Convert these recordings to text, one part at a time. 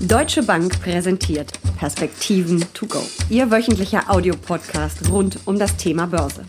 Deutsche Bank präsentiert Perspektiven to go. Ihr wöchentlicher Audiopodcast rund um das Thema Börse.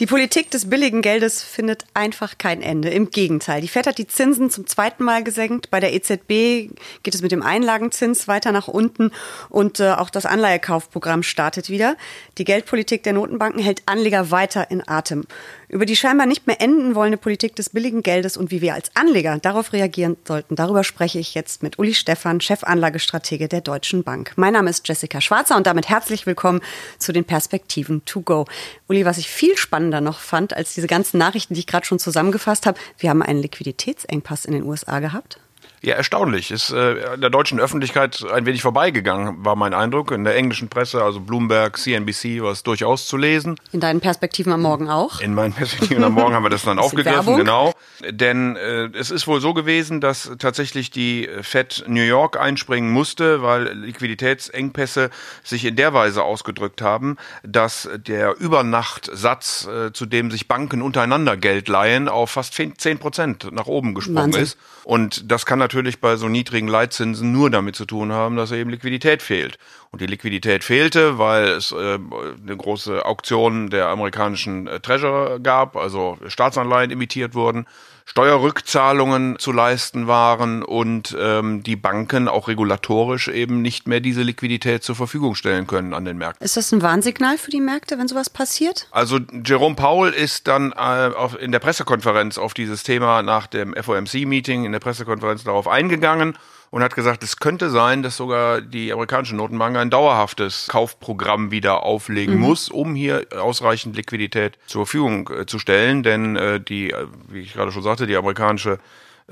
Die Politik des billigen Geldes findet einfach kein Ende. Im Gegenteil. Die Fed hat die Zinsen zum zweiten Mal gesenkt. Bei der EZB geht es mit dem Einlagenzins weiter nach unten und äh, auch das Anleihekaufprogramm startet wieder. Die Geldpolitik der Notenbanken hält Anleger weiter in Atem. Über die scheinbar nicht mehr enden wollende Politik des billigen Geldes und wie wir als Anleger darauf reagieren sollten, darüber spreche ich jetzt mit Uli Stephan, Chefanlagestratege der Deutschen Bank. Mein Name ist Jessica Schwarzer und damit herzlich willkommen zu den Perspektiven to go. Uli, was ich viel spannender noch fand als diese ganzen Nachrichten, die ich gerade schon zusammengefasst habe, wir haben einen Liquiditätsengpass in den USA gehabt. Ja, erstaunlich. Ist äh, der deutschen Öffentlichkeit ein wenig vorbeigegangen, war mein Eindruck. In der englischen Presse, also Bloomberg, CNBC, war es durchaus zu lesen. In deinen Perspektiven am Morgen auch? In meinen Perspektiven am Morgen haben wir das dann aufgegriffen, Werbung. genau. Denn äh, es ist wohl so gewesen, dass tatsächlich die Fed New York einspringen musste, weil Liquiditätsengpässe sich in der Weise ausgedrückt haben, dass der Übernachtsatz, äh, zu dem sich Banken untereinander Geld leihen, auf fast 10 Prozent nach oben gesprungen Wahnsinn. ist. Und das kann natürlich bei so niedrigen Leitzinsen nur damit zu tun haben, dass eben Liquidität fehlt. Und die Liquidität fehlte, weil es äh, eine große Auktion der amerikanischen äh, Treasurer gab, also Staatsanleihen imitiert wurden. Steuerrückzahlungen zu leisten waren und ähm, die Banken auch regulatorisch eben nicht mehr diese Liquidität zur Verfügung stellen können an den Märkten. Ist das ein Warnsignal für die Märkte, wenn sowas passiert? Also Jerome Powell ist dann äh, in der Pressekonferenz auf dieses Thema nach dem FOMC-Meeting in der Pressekonferenz darauf eingegangen und hat gesagt, es könnte sein, dass sogar die amerikanische Notenbank ein dauerhaftes Kaufprogramm wieder auflegen mhm. muss, um hier ausreichend Liquidität zur Verfügung äh, zu stellen. Denn äh, die, äh, wie ich gerade schon sagte, die amerikanische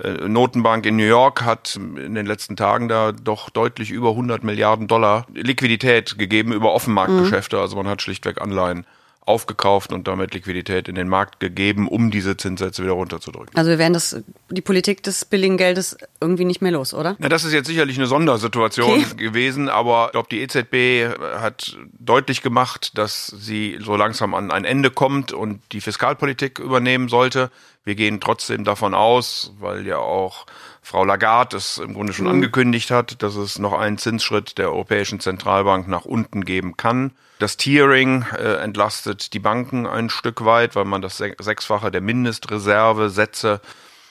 äh, Notenbank in New York hat in den letzten Tagen da doch deutlich über 100 Milliarden Dollar Liquidität gegeben über Offenmarktgeschäfte. Mhm. Also man hat schlichtweg Anleihen aufgekauft und damit Liquidität in den Markt gegeben, um diese Zinssätze wieder runterzudrücken. Also wir werden das, die Politik des billigen Geldes irgendwie nicht mehr los, oder? Na, das ist jetzt sicherlich eine Sondersituation okay. gewesen, aber ich glaube, die EZB hat deutlich gemacht, dass sie so langsam an ein Ende kommt und die Fiskalpolitik übernehmen sollte. Wir gehen trotzdem davon aus, weil ja auch Frau Lagarde es im Grunde schon mhm. angekündigt hat, dass es noch einen Zinsschritt der Europäischen Zentralbank nach unten geben kann. Das Tiering äh, entlastet die Banken ein Stück weit, weil man das Sechsfache der Mindestreserve Sätze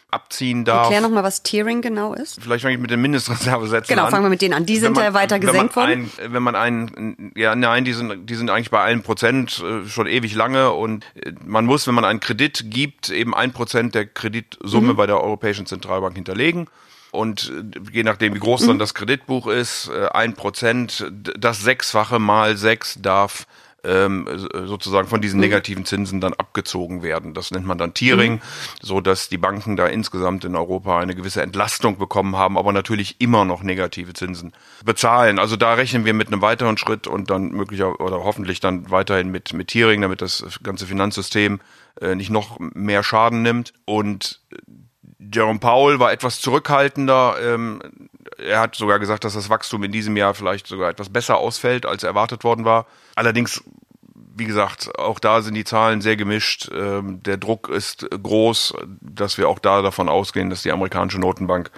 abziehen darf. Erklär nochmal, was Tiering genau ist. Vielleicht fange ich mit den Mindestreservesätzen genau, an. Genau, fangen wir mit denen an. Die sind man, ja weiter gesenkt worden. Ein, wenn man einen, ja, nein, die sind, die sind eigentlich bei einem Prozent äh, schon ewig lange und äh, man muss, wenn man einen Kredit gibt, eben ein Prozent der Kreditsumme mhm. bei der Europäischen Zentralbank hinterlegen und äh, je nachdem, wie groß dann mhm. das Kreditbuch ist, ein Prozent, das Sechsfache mal sechs darf ähm, sozusagen von diesen mhm. negativen Zinsen dann abgezogen werden. Das nennt man dann Tiering, mhm. so dass die Banken da insgesamt in Europa eine gewisse Entlastung bekommen haben, aber natürlich immer noch negative Zinsen bezahlen. Also da rechnen wir mit einem weiteren Schritt und dann möglicher oder hoffentlich dann weiterhin mit, mit Tiering, damit das ganze Finanzsystem äh, nicht noch mehr Schaden nimmt. Und Jerome Powell war etwas zurückhaltender. Ähm, er hat sogar gesagt, dass das Wachstum in diesem Jahr vielleicht sogar etwas besser ausfällt, als erwartet worden war. Allerdings, wie gesagt, auch da sind die Zahlen sehr gemischt. Ähm, der Druck ist groß, dass wir auch da davon ausgehen, dass die amerikanische Notenbank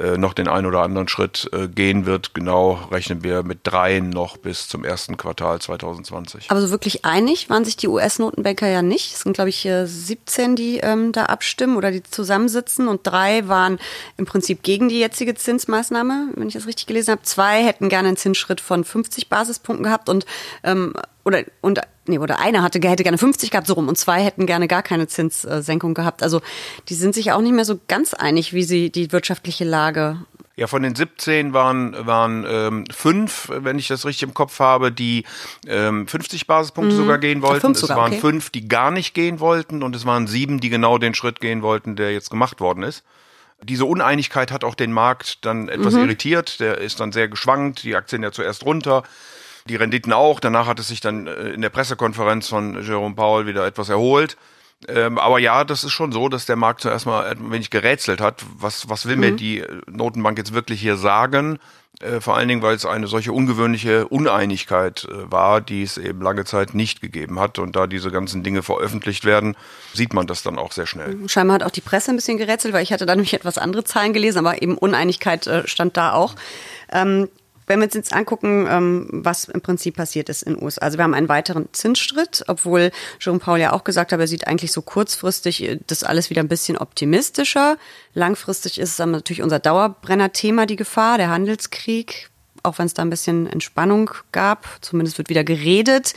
äh, noch den einen oder anderen Schritt äh, gehen wird. Genau rechnen wir mit dreien noch bis zum ersten Quartal 2020. Aber so wirklich einig waren sich die US-Notenbanker ja nicht. Es sind, glaube ich, 17, die ähm, da abstimmen oder die zusammensitzen und drei waren im Prinzip gegen die jetzige Zinsmaßnahme, wenn ich das richtig gelesen habe. Zwei hätten gerne einen Zinsschritt von 50 Basispunkten gehabt und ähm, oder und nee, oder einer hatte hätte gerne 50 gehabt so rum und zwei hätten gerne gar keine Zinssenkung gehabt. Also die sind sich auch nicht mehr so ganz einig, wie sie die wirtschaftliche Lage ja, von den 17 waren, waren ähm, fünf, wenn ich das richtig im Kopf habe, die ähm, 50 Basispunkte mhm. sogar gehen wollten. es waren okay. fünf, die gar nicht gehen wollten und es waren sieben, die genau den Schritt gehen wollten, der jetzt gemacht worden ist. Diese Uneinigkeit hat auch den Markt dann etwas mhm. irritiert. Der ist dann sehr geschwankt. Die Aktien ja zuerst runter, die Renditen auch. Danach hat es sich dann äh, in der Pressekonferenz von Jerome Powell wieder etwas erholt. Ähm, aber ja, das ist schon so, dass der Markt zuerst mal ein wenig gerätselt hat. Was, was will mhm. mir die Notenbank jetzt wirklich hier sagen? Äh, vor allen Dingen, weil es eine solche ungewöhnliche Uneinigkeit äh, war, die es eben lange Zeit nicht gegeben hat. Und da diese ganzen Dinge veröffentlicht werden, sieht man das dann auch sehr schnell. Scheinbar hat auch die Presse ein bisschen gerätselt, weil ich hatte da nämlich etwas andere Zahlen gelesen, aber eben Uneinigkeit äh, stand da auch. Ähm, wenn wir uns jetzt angucken, ähm, was im Prinzip passiert ist in den USA. Also wir haben einen weiteren Zinsschritt, obwohl Jerome Paul ja auch gesagt hat, er sieht eigentlich so kurzfristig äh, das alles wieder ein bisschen optimistischer. Langfristig ist es dann natürlich unser Dauerbrenner-Thema, die Gefahr, der Handelskrieg, auch wenn es da ein bisschen Entspannung gab. Zumindest wird wieder geredet.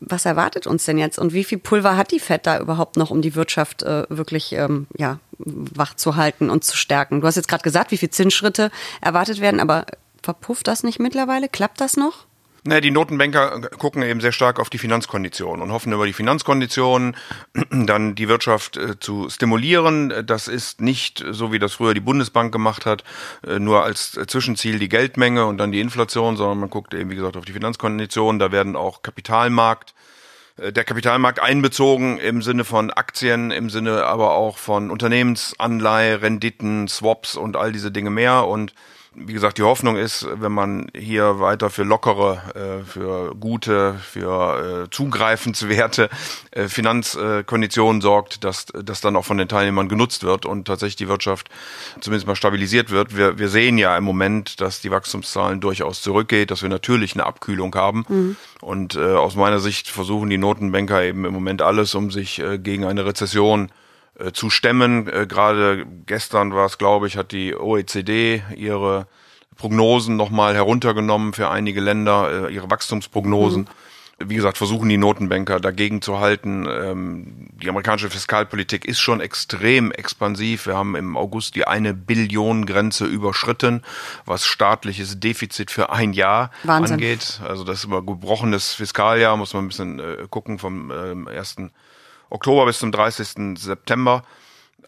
Was erwartet uns denn jetzt und wie viel Pulver hat die Fed da überhaupt noch, um die Wirtschaft äh, wirklich ähm, ja, wach zu halten und zu stärken? Du hast jetzt gerade gesagt, wie viele Zinsschritte erwartet werden, aber Verpufft das nicht mittlerweile? Klappt das noch? Naja, die Notenbanker gucken eben sehr stark auf die Finanzkonditionen und hoffen über die Finanzkonditionen dann die Wirtschaft äh, zu stimulieren. Das ist nicht so, wie das früher die Bundesbank gemacht hat, äh, nur als Zwischenziel die Geldmenge und dann die Inflation, sondern man guckt eben, wie gesagt, auf die Finanzkonditionen. Da werden auch Kapitalmarkt äh, der Kapitalmarkt einbezogen im Sinne von Aktien, im Sinne aber auch von Unternehmensanleihe, Renditen, Swaps und all diese Dinge mehr und wie gesagt, die Hoffnung ist, wenn man hier weiter für lockere, äh, für gute, für äh, zugreifenswerte äh, Finanzkonditionen sorgt, dass das dann auch von den Teilnehmern genutzt wird und tatsächlich die Wirtschaft zumindest mal stabilisiert wird. Wir, wir sehen ja im Moment, dass die Wachstumszahlen durchaus zurückgeht, dass wir natürlich eine Abkühlung haben. Mhm. Und aus meiner Sicht versuchen die Notenbanker eben im Moment alles, um sich gegen eine Rezession äh, zu stemmen. Äh, Gerade gestern war es, glaube ich, hat die OECD ihre Prognosen nochmal heruntergenommen für einige Länder, äh, ihre Wachstumsprognosen. Mhm. Wie gesagt, versuchen die Notenbanker dagegen zu halten. Ähm, die amerikanische Fiskalpolitik ist schon extrem expansiv. Wir haben im August die eine Billion Grenze überschritten, was staatliches Defizit für ein Jahr Wahnsinn. angeht. Also das ist immer gebrochenes Fiskaljahr, muss man ein bisschen äh, gucken vom ähm, ersten Oktober bis zum 30. September.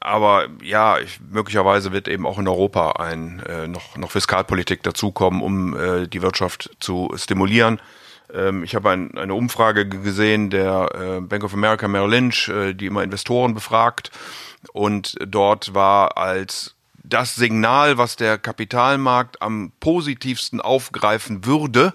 Aber ja, ich, möglicherweise wird eben auch in Europa ein äh, noch, noch Fiskalpolitik dazukommen, um äh, die Wirtschaft zu stimulieren. Ähm, ich habe ein, eine Umfrage gesehen der äh, Bank of America Merrill Lynch, äh, die immer Investoren befragt. Und dort war als das Signal, was der Kapitalmarkt am positivsten aufgreifen würde,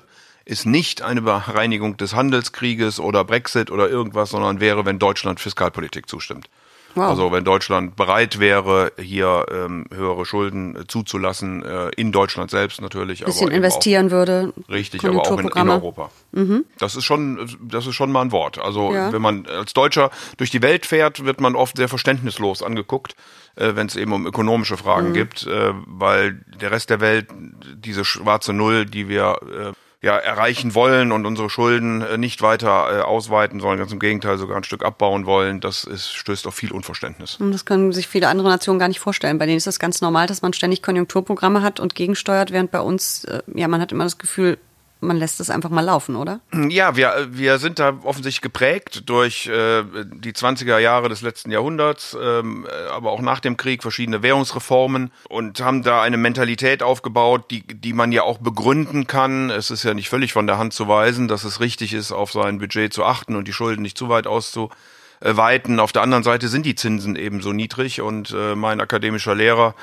ist nicht eine Bereinigung des Handelskrieges oder Brexit oder irgendwas, sondern wäre, wenn Deutschland Fiskalpolitik zustimmt. Wow. Also wenn Deutschland bereit wäre, hier ähm, höhere Schulden äh, zuzulassen, äh, in Deutschland selbst natürlich. Ein bisschen investieren auch, würde. Richtig, aber auch in, in Europa. Mhm. Das ist schon, das ist schon mal ein Wort. Also ja. wenn man als Deutscher durch die Welt fährt, wird man oft sehr verständnislos angeguckt, äh, wenn es eben um ökonomische Fragen mhm. gibt, äh, weil der Rest der Welt diese schwarze Null, die wir äh, ja, erreichen wollen und unsere Schulden äh, nicht weiter äh, ausweiten sollen, ganz im Gegenteil sogar ein Stück abbauen wollen, das ist, stößt auf viel Unverständnis. Das können sich viele andere Nationen gar nicht vorstellen. Bei denen ist das ganz normal, dass man ständig Konjunkturprogramme hat und gegensteuert, während bei uns, äh, ja, man hat immer das Gefühl, man lässt es einfach mal laufen, oder? Ja, wir, wir sind da offensichtlich geprägt durch äh, die 20er Jahre des letzten Jahrhunderts, ähm, aber auch nach dem Krieg verschiedene Währungsreformen und haben da eine Mentalität aufgebaut, die, die man ja auch begründen kann. Es ist ja nicht völlig von der Hand zu weisen, dass es richtig ist, auf sein Budget zu achten und die Schulden nicht zu weit auszuweiten. Auf der anderen Seite sind die Zinsen eben so niedrig und äh, mein akademischer Lehrer,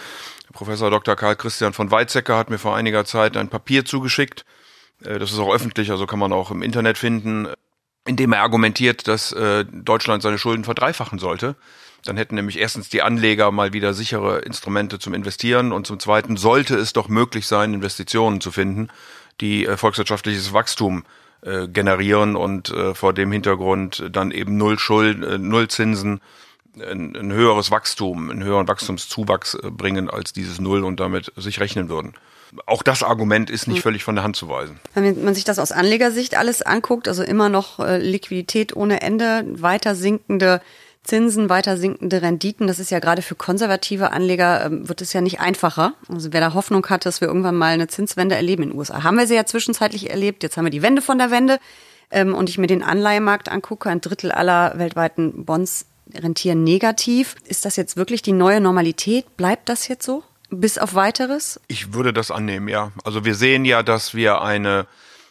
Professor Dr. Karl Christian von Weizsäcker, hat mir vor einiger Zeit ein Papier zugeschickt, äh, das ist auch öffentlich, also kann man auch im Internet finden, indem er argumentiert, dass äh, Deutschland seine Schulden verdreifachen sollte. Dann hätten nämlich erstens die Anleger mal wieder sichere Instrumente zum Investieren und zum Zweiten sollte es doch möglich sein, Investitionen zu finden, die äh, volkswirtschaftliches Wachstum generieren und vor dem Hintergrund dann eben null Schuld, null Zinsen, ein, ein höheres Wachstum, einen höheren Wachstumszuwachs bringen als dieses Null und damit sich rechnen würden auch das Argument ist nicht hm. völlig von der Hand zu weisen. Wenn man sich das aus Anlegersicht alles anguckt, also immer noch äh, Liquidität ohne Ende, weiter sinkende Zinsen, weiter sinkende Renditen, das ist ja gerade für konservative Anleger, ähm, wird es ja nicht einfacher. Also wer da Hoffnung hat, dass wir irgendwann mal eine Zinswende erleben in den USA, haben wir sie ja zwischenzeitlich erlebt. Jetzt haben wir die Wende von der Wende. Ähm, und ich mir den Anleihemarkt angucke, ein Drittel aller weltweiten Bonds rentieren negativ. Ist das jetzt wirklich die neue Normalität? Bleibt das jetzt so? Bis auf weiteres? Ich würde das annehmen, ja. Also wir sehen ja, dass wir eine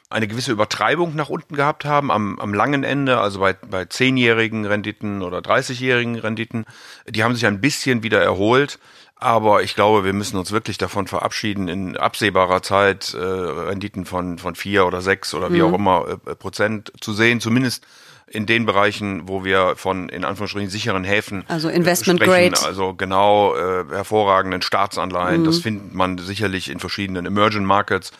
eine gewisse Übertreibung nach unten gehabt haben am, am langen Ende, also bei, bei 10-jährigen Renditen oder 30-jährigen Renditen. Die haben sich ein bisschen wieder erholt. Aber ich glaube, wir müssen uns wirklich davon verabschieden, in absehbarer Zeit äh, Renditen von, von vier oder sechs oder wie mhm. auch immer äh, Prozent zu sehen, zumindest in den Bereichen, wo wir von in Anführungsstrichen sicheren Häfen also Investment sprechen, Grade. also genau äh, hervorragenden Staatsanleihen. Mhm. Das findet man sicherlich in verschiedenen Emerging Markets,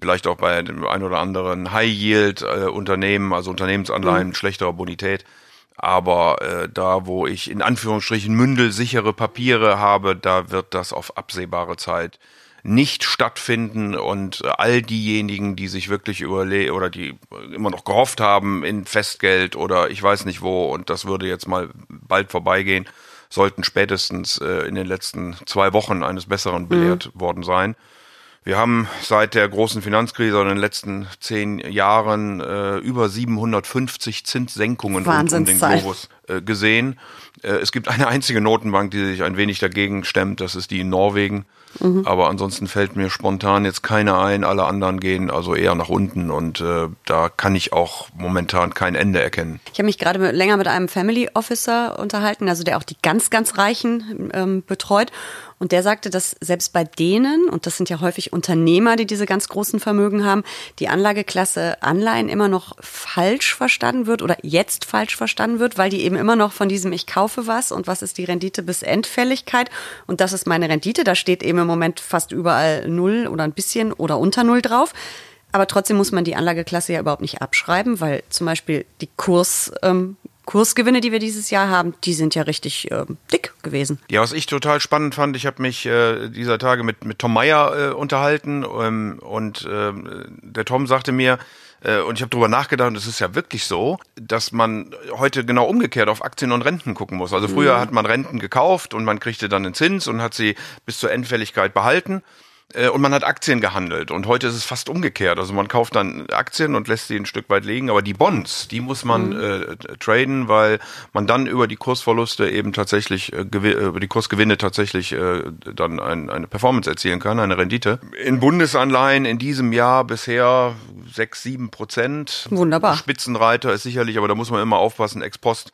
vielleicht auch bei dem ein oder anderen High Yield äh, Unternehmen, also Unternehmensanleihen mhm. schlechterer Bonität. Aber äh, da, wo ich in Anführungsstrichen mündelsichere Papiere habe, da wird das auf absehbare Zeit nicht stattfinden und all diejenigen, die sich wirklich überle oder die immer noch gehofft haben in Festgeld oder ich weiß nicht wo und das würde jetzt mal bald vorbeigehen, sollten spätestens äh, in den letzten zwei Wochen eines Besseren belehrt mhm. worden sein. Wir haben seit der großen Finanzkrise in den letzten zehn Jahren äh, über 750 Zinssenkungen rund um den Globus äh, gesehen. Äh, es gibt eine einzige Notenbank, die sich ein wenig dagegen stemmt, das ist die in Norwegen. Mhm. Aber ansonsten fällt mir spontan jetzt keine ein. Alle anderen gehen also eher nach unten und äh, da kann ich auch momentan kein Ende erkennen. Ich habe mich gerade länger mit einem Family Officer unterhalten, also der auch die ganz, ganz Reichen ähm, betreut. Und der sagte, dass selbst bei denen, und das sind ja häufig Unternehmer, die diese ganz großen Vermögen haben, die Anlageklasse Anleihen immer noch falsch verstanden wird oder jetzt falsch verstanden wird, weil die eben immer noch von diesem Ich kaufe was und was ist die Rendite bis Endfälligkeit und das ist meine Rendite. Da steht eben im Moment fast überall Null oder ein bisschen oder unter Null drauf. Aber trotzdem muss man die Anlageklasse ja überhaupt nicht abschreiben, weil zum Beispiel die Kurs, ähm, Kursgewinne, die wir dieses Jahr haben, die sind ja richtig äh, dick gewesen. Ja, was ich total spannend fand, ich habe mich äh, dieser Tage mit, mit Tom Meyer äh, unterhalten ähm, und äh, der Tom sagte mir, äh, und ich habe darüber nachgedacht, und es ist ja wirklich so, dass man heute genau umgekehrt auf Aktien und Renten gucken muss. Also früher mhm. hat man Renten gekauft und man kriegte dann den Zins und hat sie bis zur Endfälligkeit behalten. Äh, und man hat Aktien gehandelt. Und heute ist es fast umgekehrt. Also man kauft dann Aktien und lässt sie ein Stück weit liegen. Aber die Bonds, die muss man mhm. äh, traden, weil man dann über die Kursverluste eben tatsächlich, äh, äh, über die Kursgewinne tatsächlich äh, dann ein, eine Performance erzielen kann, eine Rendite. In Bundesanleihen in diesem Jahr bisher sechs, sieben Prozent. Wunderbar. Spitzenreiter ist sicherlich, aber da muss man immer aufpassen, ex post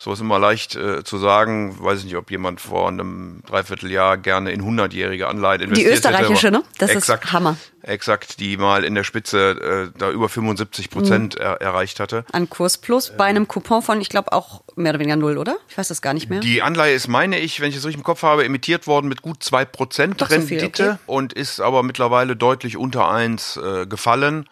so ist immer leicht äh, zu sagen. Weiß ich nicht, ob jemand vor einem Dreivierteljahr gerne in hundertjährige Anleihen investiert Die österreichische, hätte, ne? Das exakt, ist Hammer. Exakt, die mal in der Spitze äh, da über 75 Prozent mhm. er, erreicht hatte. An Kurs Plus bei einem Coupon von, ich glaube, auch mehr oder weniger null, oder? Ich weiß das gar nicht mehr. Die Anleihe ist, meine ich, wenn ich es richtig im Kopf habe, emittiert worden mit gut zwei Prozent Rendite so viel, okay. und ist aber mittlerweile deutlich unter eins äh, gefallen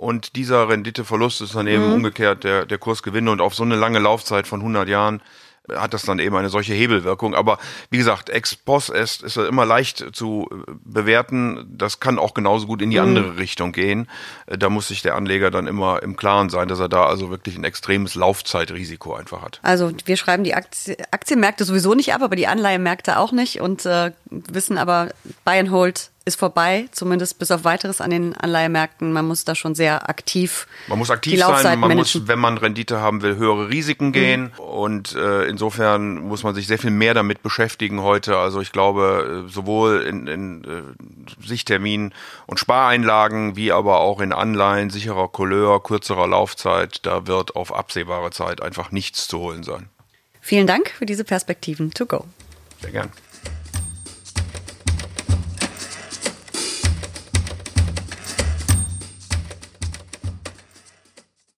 und dieser Renditeverlust ist dann eben mhm. umgekehrt der, der Kursgewinn und auf so eine lange Laufzeit von 100 Jahren hat das dann eben eine solche Hebelwirkung. Aber wie gesagt, ex post ist, ist immer leicht zu bewerten. Das kann auch genauso gut in die mhm. andere Richtung gehen. Da muss sich der Anleger dann immer im Klaren sein, dass er da also wirklich ein extremes Laufzeitrisiko einfach hat. Also wir schreiben die Aktie, Aktienmärkte sowieso nicht ab, aber die Anleihenmärkte auch nicht und äh, wissen aber, Buy and Hold ist vorbei, zumindest bis auf weiteres an den Anleihemärkten. Man muss da schon sehr aktiv. Man muss aktiv sein, man managen. muss, wenn man Rendite haben will, höhere Risiken mhm. gehen. Mhm. Und äh, insofern muss man sich sehr viel mehr damit beschäftigen heute. Also ich glaube, äh, sowohl in, in äh, Sichtterminen und Spareinlagen, wie aber auch in Anleihen, sicherer Couleur, kürzerer Laufzeit, da wird auf absehbare Zeit einfach nichts zu holen sein. Vielen Dank für diese Perspektiven to go. Sehr gern.